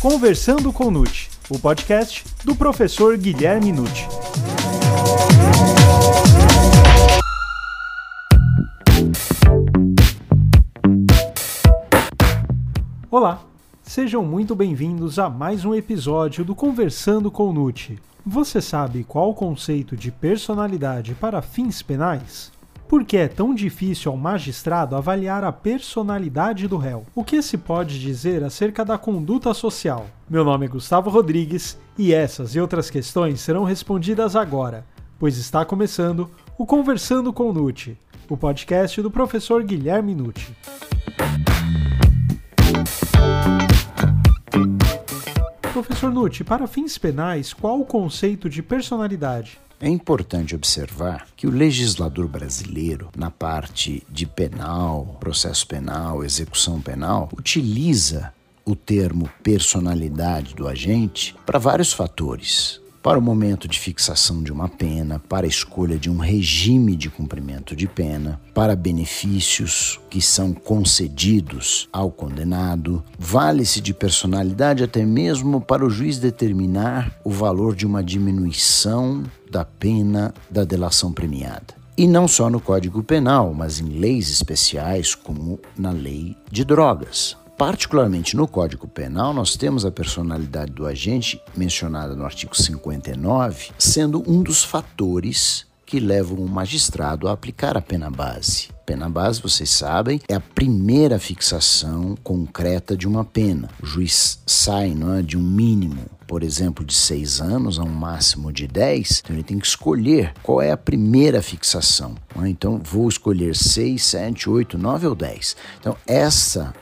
Conversando com Nute, o podcast do professor Guilherme Nute. Olá, sejam muito bem-vindos a mais um episódio do Conversando com Nute. Você sabe qual o conceito de personalidade para fins penais? Por que é tão difícil ao magistrado avaliar a personalidade do réu? O que se pode dizer acerca da conduta social? Meu nome é Gustavo Rodrigues e essas e outras questões serão respondidas agora, pois está começando o Conversando com Nuti, o podcast do professor Guilherme Nuti. Professor Nuti, para fins penais, qual o conceito de personalidade? É importante observar que o legislador brasileiro, na parte de penal, processo penal, execução penal, utiliza o termo personalidade do agente para vários fatores para o momento de fixação de uma pena, para a escolha de um regime de cumprimento de pena, para benefícios que são concedidos ao condenado, vale-se de personalidade até mesmo para o juiz determinar o valor de uma diminuição da pena da delação premiada. E não só no Código Penal, mas em leis especiais, como na lei de drogas. Particularmente no Código Penal, nós temos a personalidade do agente, mencionada no artigo 59, sendo um dos fatores que levam o magistrado a aplicar a pena base. Pena base, vocês sabem, é a primeira fixação concreta de uma pena. O juiz sai é, de um mínimo, por exemplo, de seis anos a um máximo de dez, então ele tem que escolher qual é a primeira fixação. É? Então, vou escolher seis, sete, oito, nove ou dez. Então, essa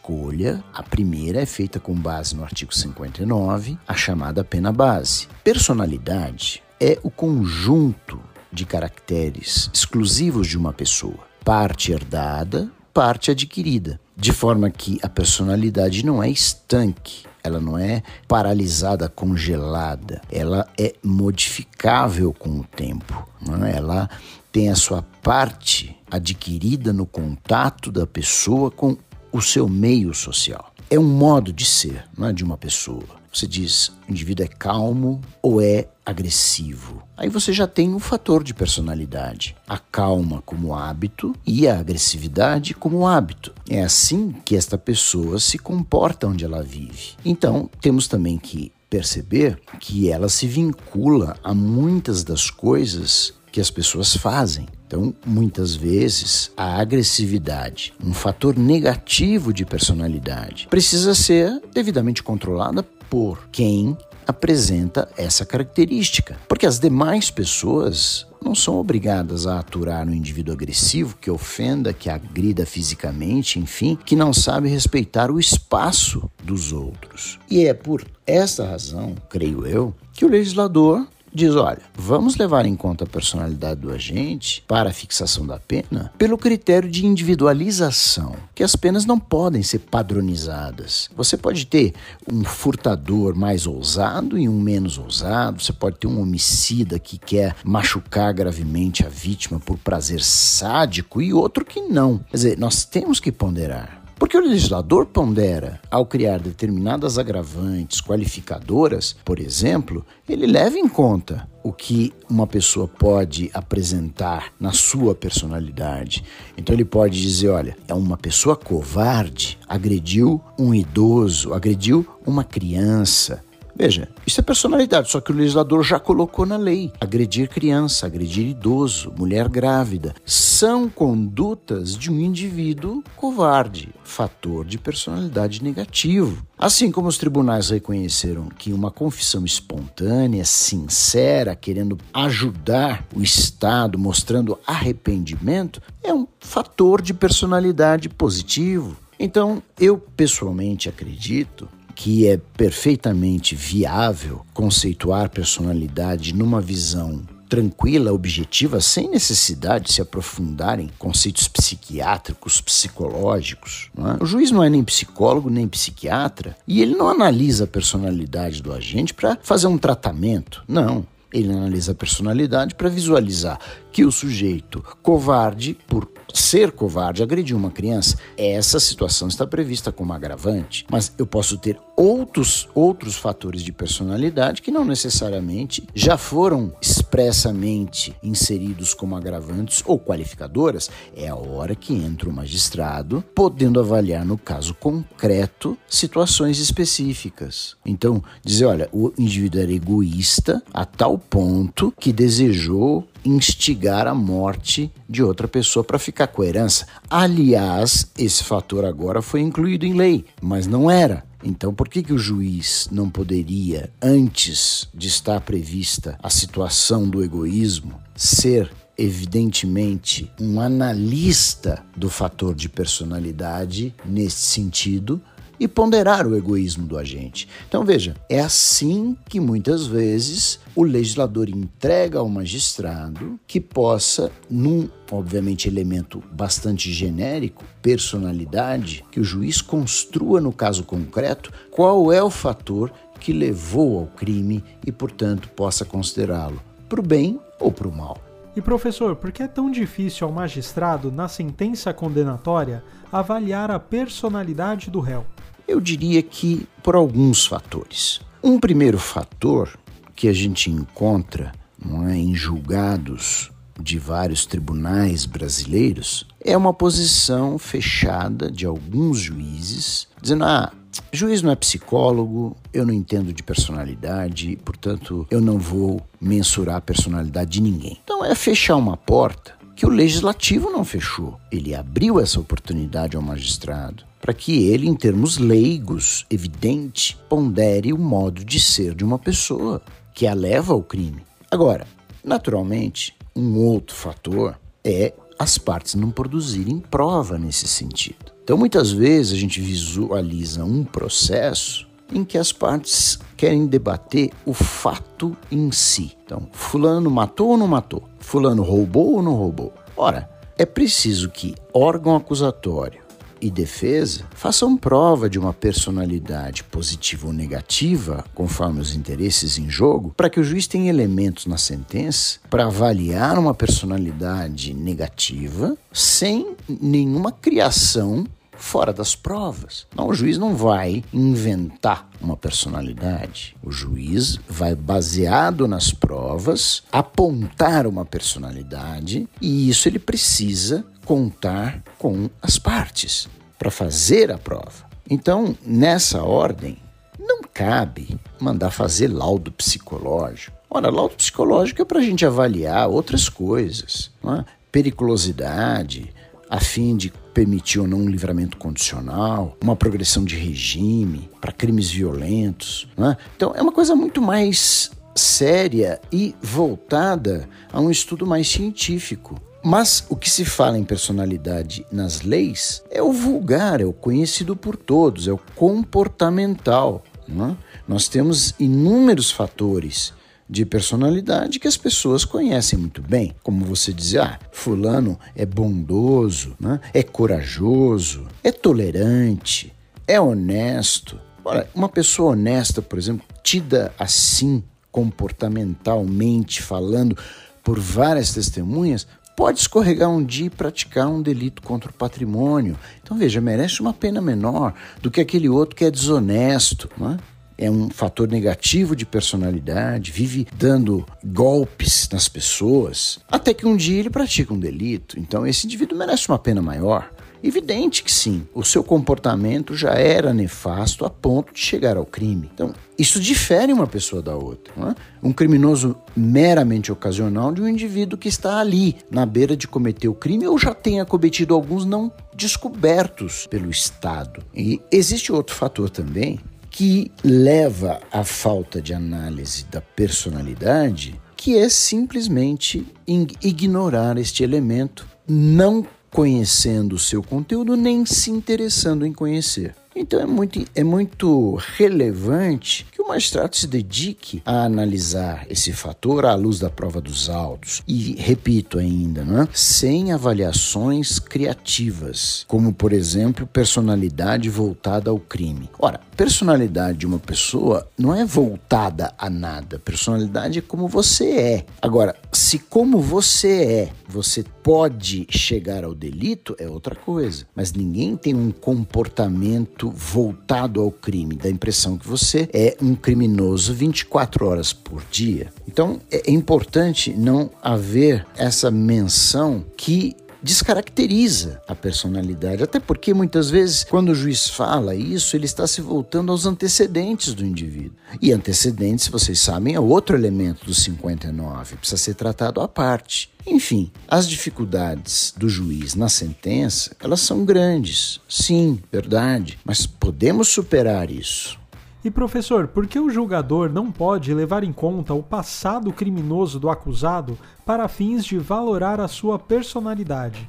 escolha, a primeira é feita com base no artigo 59, a chamada pena base. Personalidade é o conjunto de caracteres exclusivos de uma pessoa, parte herdada, parte adquirida, de forma que a personalidade não é estanque, ela não é paralisada, congelada, ela é modificável com o tempo, não é? ela tem a sua parte adquirida no contato da pessoa com o seu meio social. É um modo de ser, não é de uma pessoa. Você diz, o indivíduo é calmo ou é agressivo. Aí você já tem um fator de personalidade. A calma como hábito e a agressividade como hábito. É assim que esta pessoa se comporta onde ela vive. Então, temos também que perceber que ela se vincula a muitas das coisas que as pessoas fazem. Então, muitas vezes, a agressividade, um fator negativo de personalidade, precisa ser devidamente controlada por quem apresenta essa característica. Porque as demais pessoas não são obrigadas a aturar um indivíduo agressivo que ofenda, que agrida fisicamente, enfim, que não sabe respeitar o espaço dos outros. E é por essa razão, creio eu, que o legislador diz: olha, vamos levar em conta a personalidade do agente para a fixação da pena pelo critério de individualização, que as penas não podem ser padronizadas. Você pode ter um furtador mais ousado e um menos ousado, você pode ter um homicida que quer machucar gravemente a vítima por prazer sádico e outro que não. Quer dizer, nós temos que ponderar. Porque o legislador pondera, ao criar determinadas agravantes qualificadoras, por exemplo, ele leva em conta o que uma pessoa pode apresentar na sua personalidade. Então ele pode dizer: olha, é uma pessoa covarde, agrediu um idoso, agrediu uma criança, Veja, isso é personalidade, só que o legislador já colocou na lei. Agredir criança, agredir idoso, mulher grávida, são condutas de um indivíduo covarde, fator de personalidade negativo. Assim como os tribunais reconheceram que uma confissão espontânea, sincera, querendo ajudar o Estado, mostrando arrependimento, é um fator de personalidade positivo. Então, eu pessoalmente acredito que é perfeitamente viável conceituar personalidade numa visão tranquila, objetiva, sem necessidade de se aprofundar em conceitos psiquiátricos, psicológicos. É? O juiz não é nem psicólogo nem psiquiatra e ele não analisa a personalidade do agente para fazer um tratamento. Não. Ele analisa a personalidade para visualizar que o sujeito covarde, por ser covarde, agrediu uma criança, essa situação está prevista como agravante. Mas eu posso ter outros, outros fatores de personalidade que não necessariamente já foram expressamente inseridos como agravantes ou qualificadoras. É a hora que entra o magistrado, podendo avaliar no caso concreto situações específicas. Então, dizer, olha, o indivíduo era egoísta a tal ponto que desejou instigar a morte de outra pessoa para ficar com a herança. Aliás, esse fator agora foi incluído em lei, mas não era. Então, por que, que o juiz não poderia, antes de estar prevista a situação do egoísmo, ser evidentemente um analista do fator de personalidade nesse sentido e ponderar o egoísmo do agente. Então veja, é assim que muitas vezes o legislador entrega ao magistrado que possa, num, obviamente, elemento bastante genérico, personalidade, que o juiz construa no caso concreto qual é o fator que levou ao crime e, portanto, possa considerá-lo para o bem ou para o mal. E professor, por que é tão difícil ao magistrado, na sentença condenatória, avaliar a personalidade do réu? Eu diria que por alguns fatores. Um primeiro fator que a gente encontra não é, em julgados de vários tribunais brasileiros é uma posição fechada de alguns juízes, dizendo: ah, juiz não é psicólogo, eu não entendo de personalidade, portanto eu não vou mensurar a personalidade de ninguém. Então é fechar uma porta que o legislativo não fechou. Ele abriu essa oportunidade ao magistrado para que ele, em termos leigos, evidente, pondere o modo de ser de uma pessoa que a leva ao crime. Agora, naturalmente, um outro fator é as partes não produzirem prova nesse sentido. Então, muitas vezes a gente visualiza um processo em que as partes querem debater o fato em si. Então, fulano matou ou não matou? Fulano roubou ou não roubou? Ora, é preciso que órgão acusatório e defesa façam prova de uma personalidade positiva ou negativa, conforme os interesses em jogo, para que o juiz tenha elementos na sentença para avaliar uma personalidade negativa sem nenhuma criação fora das provas. Não, o juiz não vai inventar uma personalidade. O juiz vai, baseado nas provas, apontar uma personalidade e isso ele precisa contar com as partes para fazer a prova. Então, nessa ordem, não cabe mandar fazer laudo psicológico. Ora, laudo psicológico é para a gente avaliar outras coisas, é? periculosidade, a fim de permitir ou não um livramento condicional, uma progressão de regime para crimes violentos. É? Então, é uma coisa muito mais séria e voltada a um estudo mais científico. Mas o que se fala em personalidade nas leis é o vulgar, é o conhecido por todos, é o comportamental. É? Nós temos inúmeros fatores de personalidade que as pessoas conhecem muito bem. Como você dizer, ah, fulano é bondoso, né? é corajoso, é tolerante, é honesto. Olha, uma pessoa honesta, por exemplo, tida assim comportamentalmente falando por várias testemunhas, pode escorregar um dia e praticar um delito contra o patrimônio. Então, veja, merece uma pena menor do que aquele outro que é desonesto. Não é? É um fator negativo de personalidade, vive dando golpes nas pessoas, até que um dia ele pratica um delito. Então, esse indivíduo merece uma pena maior. Evidente que sim, o seu comportamento já era nefasto a ponto de chegar ao crime. Então, isso difere uma pessoa da outra. É? Um criminoso meramente ocasional de um indivíduo que está ali, na beira de cometer o crime ou já tenha cometido alguns não descobertos pelo Estado. E existe outro fator também que leva à falta de análise da personalidade, que é simplesmente ignorar este elemento, não conhecendo o seu conteúdo nem se interessando em conhecer. Então é muito, é muito relevante que o magistrado se dedique a analisar esse fator à luz da prova dos autos. E repito ainda, não é? sem avaliações criativas, como por exemplo personalidade voltada ao crime. Ora, personalidade de uma pessoa não é voltada a nada. Personalidade é como você é. Agora, se como você é, você pode chegar ao delito, é outra coisa. Mas ninguém tem um comportamento voltado ao crime. Dá a impressão que você é um criminoso 24 horas por dia. Então, é importante não haver essa menção que descaracteriza a personalidade. Até porque muitas vezes, quando o juiz fala isso, ele está se voltando aos antecedentes do indivíduo. E antecedentes, vocês sabem, é outro elemento do 59, precisa ser tratado à parte. Enfim, as dificuldades do juiz na sentença, elas são grandes. Sim, verdade, mas podemos superar isso. E professor, por que o julgador não pode levar em conta o passado criminoso do acusado para fins de valorar a sua personalidade?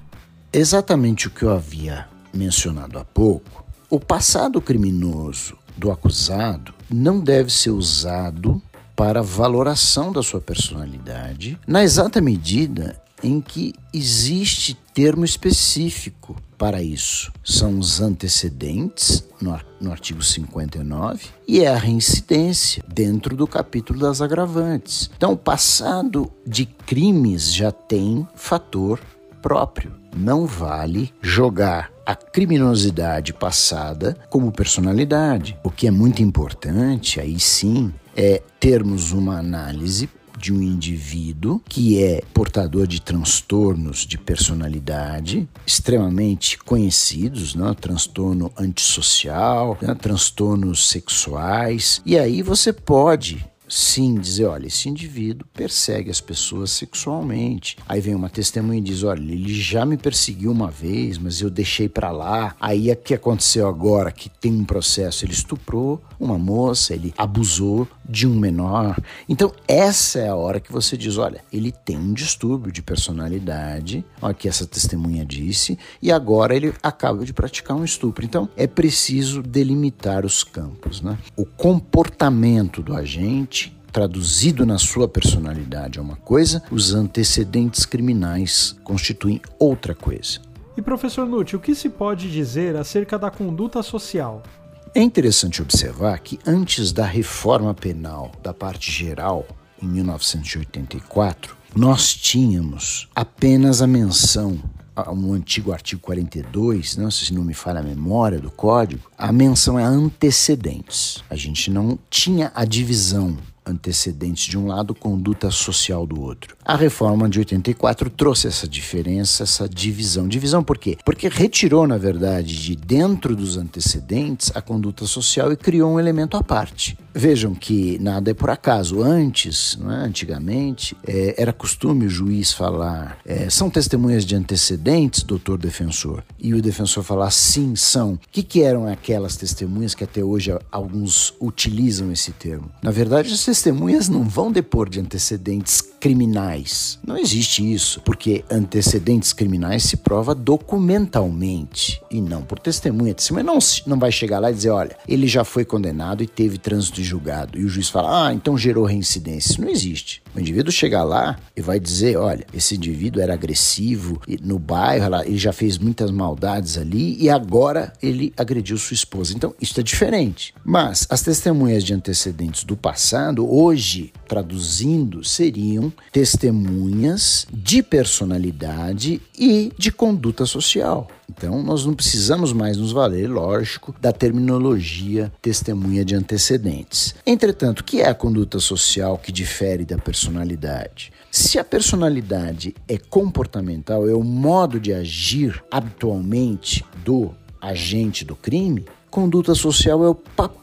Exatamente o que eu havia mencionado há pouco. O passado criminoso do acusado não deve ser usado para valoração da sua personalidade, na exata medida em que existe termo específico para isso. São os antecedentes, no, artigo 59, e é a reincidência, dentro do capítulo das agravantes. Então, o passado de crimes já tem fator próprio. Não vale jogar a criminosidade passada como personalidade. O que é muito importante, aí sim, é termos uma análise de um indivíduo que é portador de transtornos de personalidade extremamente conhecidos, né? transtorno antissocial, né? transtornos sexuais, e aí você pode sim dizer, olha, esse indivíduo persegue as pessoas sexualmente. Aí vem uma testemunha e diz, olha, ele já me perseguiu uma vez, mas eu deixei para lá. Aí o que aconteceu agora que tem um processo, ele estuprou uma moça, ele abusou de um menor. Então essa é a hora que você diz, olha, ele tem um distúrbio de personalidade, olha que essa testemunha disse, e agora ele acaba de praticar um estupro. Então é preciso delimitar os campos, né? O comportamento do agente traduzido na sua personalidade é uma coisa, os antecedentes criminais constituem outra coisa. E professor Nutti, o que se pode dizer acerca da conduta social? É interessante observar que antes da reforma penal da parte geral, em 1984, nós tínhamos apenas a menção um antigo artigo 42, não se não me falha a memória do código, a menção é antecedentes. A gente não tinha a divisão antecedentes de um lado, conduta social do outro. A reforma de 84 trouxe essa diferença, essa divisão. Divisão por quê? Porque retirou, na verdade, de dentro dos antecedentes a conduta social e criou um elemento à parte. Vejam que nada é por acaso. Antes, é? antigamente, é, era costume o juiz falar: é, são testemunhas de antecedentes, doutor defensor? E o defensor falar: sim, são. O que, que eram aquelas testemunhas que até hoje alguns utilizam esse termo? Na verdade, as testemunhas não vão depor de antecedentes criminais. Não existe isso, porque antecedentes criminais se prova documentalmente e não por testemunha. A testemunha não, não vai chegar lá e dizer: olha, ele já foi condenado e teve trânsito julgado. E o juiz fala: ah, então gerou reincidência. Isso não existe. O indivíduo chega lá e vai dizer: olha, esse indivíduo era agressivo no bairro, ele já fez muitas maldades ali e agora ele agrediu sua esposa. Então, isso é diferente. Mas as testemunhas de antecedentes do passado, hoje, traduzindo, seriam testemunhas de personalidade e de conduta social. Então, nós não precisamos mais nos valer, lógico, da terminologia testemunha de antecedentes. Entretanto, o que é a conduta social que difere da personalidade? Se a personalidade é comportamental, é o modo de agir habitualmente do agente do crime, conduta social é o papel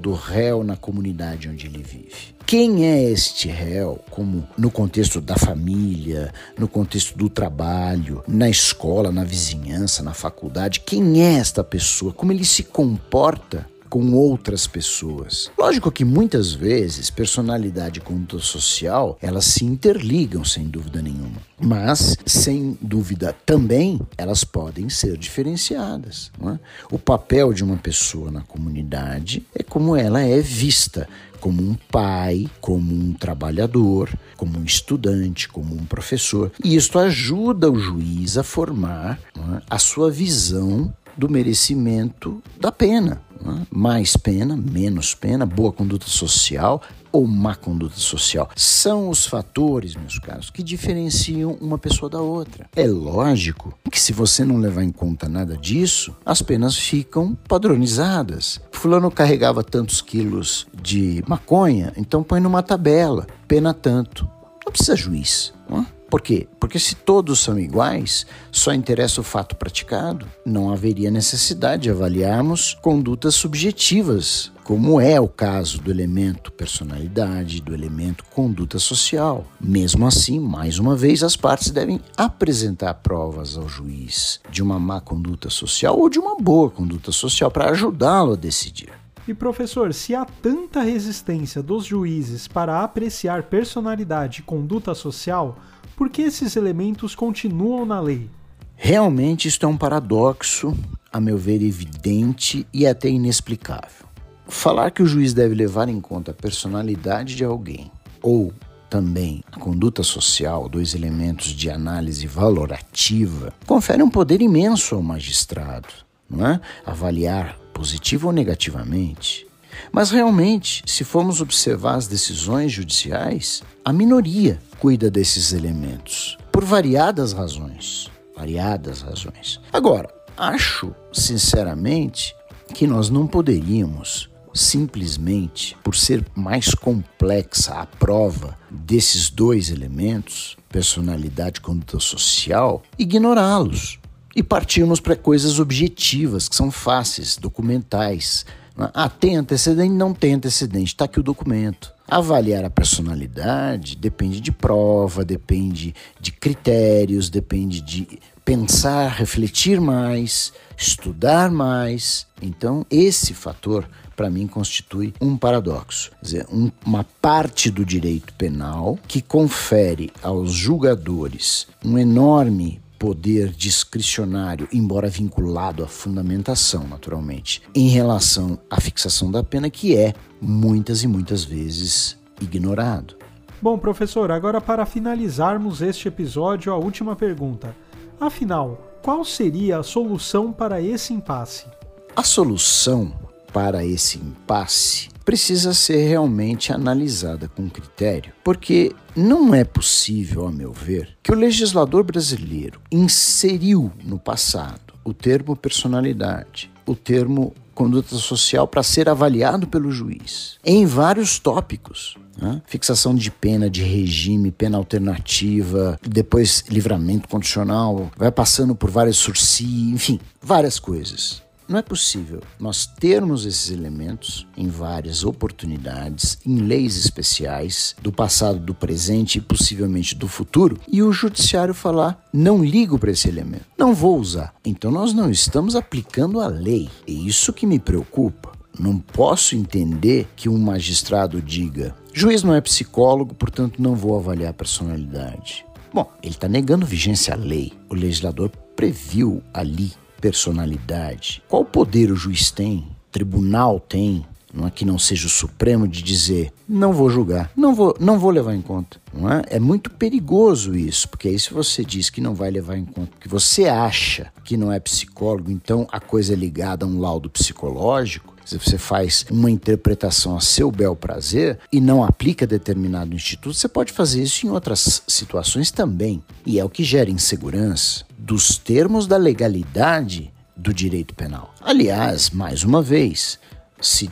do réu na comunidade onde ele vive. Quem é este réu, como no contexto da família, no contexto do trabalho, na escola, na vizinhança, na faculdade? Quem é esta pessoa? Como ele se comporta com outras pessoas. Lógico que muitas vezes personalidade e conduta social elas se interligam sem dúvida nenhuma, mas sem dúvida também elas podem ser diferenciadas. É? O papel de uma pessoa na comunidade é como ela é vista como um pai, como um trabalhador, como um estudante, como um professor. E isto ajuda o juiz a formar é, a sua visão do merecimento da pena. É? Mais pena, menos pena, boa conduta social, ou má conduta social. São os fatores, meus caros, que diferenciam uma pessoa da outra. É lógico que se você não levar em conta nada disso, as penas ficam padronizadas. Fulano carregava tantos quilos de maconha, então põe numa tabela, pena tanto. Não precisa juiz. Não é? Por quê? Porque se todos são iguais, só interessa o fato praticado, não haveria necessidade de avaliarmos condutas subjetivas, como é o caso do elemento personalidade, do elemento conduta social. Mesmo assim, mais uma vez, as partes devem apresentar provas ao juiz de uma má conduta social ou de uma boa conduta social para ajudá-lo a decidir. E professor, se há tanta resistência dos juízes para apreciar personalidade e conduta social, por que esses elementos continuam na lei? Realmente isto é um paradoxo, a meu ver, evidente e até inexplicável. Falar que o juiz deve levar em conta a personalidade de alguém ou também a conduta social, dois elementos de análise valorativa, confere um poder imenso ao magistrado, não é? Avaliar positivo ou negativamente. Mas realmente, se formos observar as decisões judiciais, a minoria cuida desses elementos, por variadas razões. Variadas razões. Agora, acho, sinceramente, que nós não poderíamos simplesmente por ser mais complexa a prova desses dois elementos, personalidade e conduta social, ignorá-los e partirmos para coisas objetivas, que são fáceis, documentais. Ah, tem antecedente? Não tem antecedente. Está aqui o documento. Avaliar a personalidade depende de prova, depende de critérios, depende de pensar, refletir mais, estudar mais. Então, esse fator, para mim, constitui um paradoxo. Quer dizer, um, uma parte do direito penal que confere aos julgadores um enorme poder discricionário, embora vinculado à fundamentação, naturalmente, em relação à fixação da pena, que é muitas e muitas vezes ignorado. Bom, professor, agora para finalizarmos este episódio, a última pergunta. Afinal, qual seria a solução para esse impasse? A solução para esse impasse precisa ser realmente analisada com critério, porque não é possível, a meu ver, que o legislador brasileiro inseriu no passado o termo personalidade, o termo conduta social para ser avaliado pelo juiz em vários tópicos. Né? Fixação de pena, de regime, pena alternativa, depois livramento condicional, vai passando por várias sursi, enfim, várias coisas. Não é possível nós termos esses elementos em várias oportunidades, em leis especiais, do passado, do presente e possivelmente do futuro, e o judiciário falar: não ligo para esse elemento, não vou usar. Então nós não estamos aplicando a lei. É isso que me preocupa. Não posso entender que um magistrado diga: juiz não é psicólogo, portanto não vou avaliar a personalidade. Bom, ele está negando vigência à lei. O legislador previu ali personalidade? Qual poder o juiz tem? tribunal tem? Não é que não seja o Supremo de dizer não vou julgar, não vou, não vou levar em conta. Não é? é muito perigoso isso, porque aí se você diz que não vai levar em conta, que você acha que não é psicólogo, então a coisa é ligada a um laudo psicológico, se você faz uma interpretação a seu bel prazer e não aplica determinado instituto, você pode fazer isso em outras situações também. E é o que gera insegurança dos termos da legalidade do direito penal. Aliás, mais uma vez, se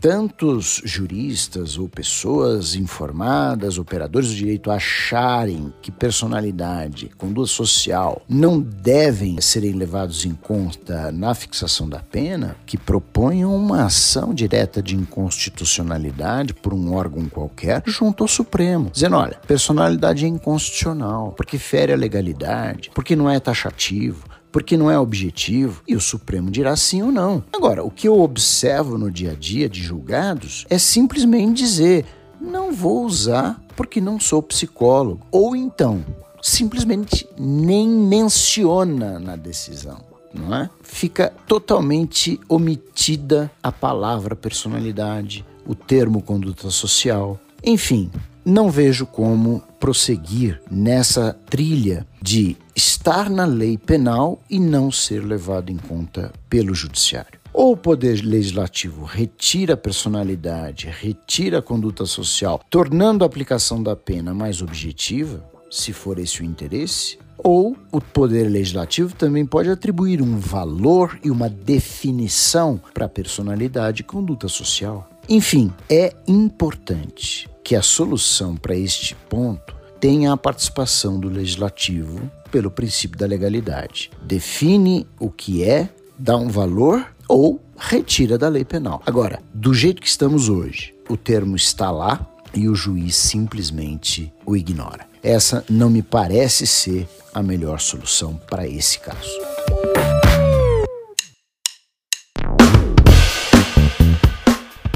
tantos juristas ou pessoas informadas, operadores do direito acharem que personalidade, conduta social não devem serem levados em conta na fixação da pena, que proponham uma ação direta de inconstitucionalidade por um órgão qualquer junto ao Supremo, dizendo: olha, personalidade é inconstitucional, porque fere a legalidade, porque não é taxativo, porque não é objetivo e o Supremo dirá sim ou não. Agora, o que eu observo no dia a dia de julgados é simplesmente dizer: não vou usar porque não sou psicólogo. Ou então, simplesmente nem menciona na decisão. Não é? Fica totalmente omitida a palavra personalidade, o termo conduta social. Enfim, não vejo como prosseguir nessa trilha de estar na lei penal e não ser levado em conta pelo judiciário. Ou o poder legislativo retira a personalidade, retira a conduta social, tornando a aplicação da pena mais objetiva, se for esse o interesse, ou o poder legislativo também pode atribuir um valor e uma definição para a personalidade e conduta social. Enfim, é importante que a solução para este ponto tenha a participação do legislativo pelo princípio da legalidade. Define o que é, dá um valor ou retira da lei penal. Agora, do jeito que estamos hoje, o termo está lá e o juiz simplesmente o ignora. Essa não me parece ser a melhor solução para esse caso.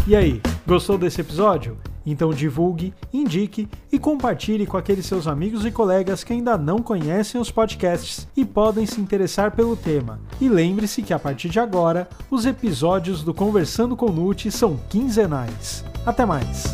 E aí, gostou desse episódio? Então divulgue, indique e compartilhe com aqueles seus amigos e colegas que ainda não conhecem os podcasts e podem se interessar pelo tema. E lembre-se que a partir de agora, os episódios do Conversando com Nute são quinzenais. Até mais!